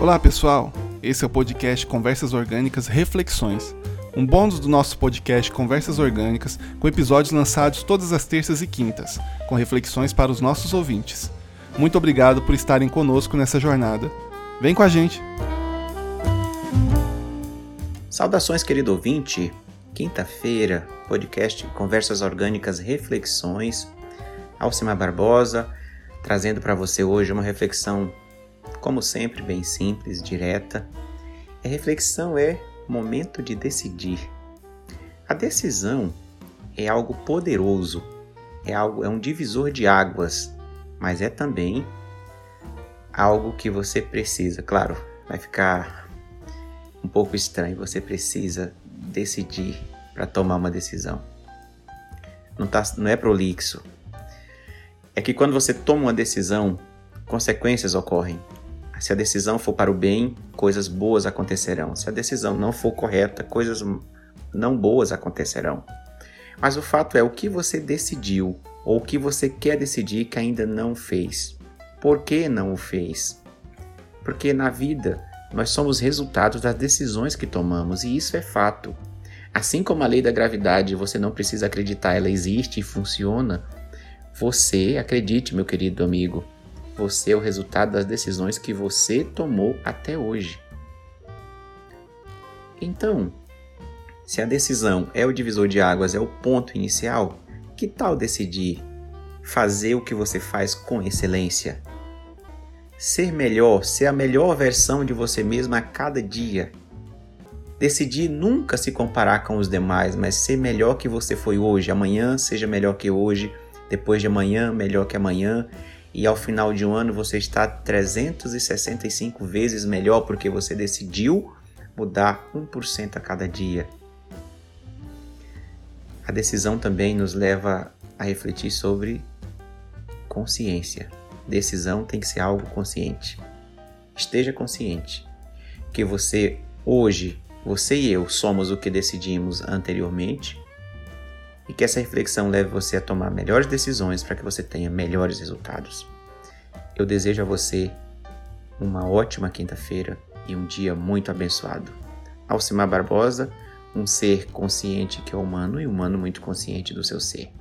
Olá pessoal, esse é o podcast Conversas Orgânicas Reflexões, um bônus do nosso podcast Conversas Orgânicas, com episódios lançados todas as terças e quintas, com reflexões para os nossos ouvintes. Muito obrigado por estarem conosco nessa jornada. Vem com a gente! Saudações, querido ouvinte! Quinta-feira, podcast Conversas Orgânicas Reflexões. Alcimar Barbosa, trazendo para você hoje uma reflexão, como sempre, bem simples, direta. A reflexão é momento de decidir. A decisão é algo poderoso, é algo é um divisor de águas, mas é também algo que você precisa, claro, vai ficar um pouco estranho, você precisa decidir para tomar uma decisão. Não, tá, não é prolixo. É que quando você toma uma decisão, consequências ocorrem. Se a decisão for para o bem, coisas boas acontecerão. Se a decisão não for correta, coisas não boas acontecerão. Mas o fato é o que você decidiu ou o que você quer decidir que ainda não fez. Por que não o fez? Porque na vida nós somos resultados das decisões que tomamos e isso é fato. Assim como a lei da gravidade, você não precisa acreditar, ela existe e funciona. Você, acredite, meu querido amigo, você é o resultado das decisões que você tomou até hoje. Então, se a decisão é o divisor de águas, é o ponto inicial, que tal decidir fazer o que você faz com excelência? Ser melhor, ser a melhor versão de você mesmo a cada dia. Decidir nunca se comparar com os demais, mas ser melhor que você foi hoje. Amanhã seja melhor que hoje, depois de amanhã melhor que amanhã, e ao final de um ano você está 365 vezes melhor porque você decidiu mudar 1% a cada dia. A decisão também nos leva a refletir sobre consciência. Decisão tem que ser algo consciente. Esteja consciente que você hoje você e eu somos o que decidimos anteriormente e que essa reflexão leve você a tomar melhores decisões para que você tenha melhores resultados. Eu desejo a você uma ótima quinta-feira e um dia muito abençoado. Alcimar Barbosa, um ser consciente que é humano e humano muito consciente do seu ser.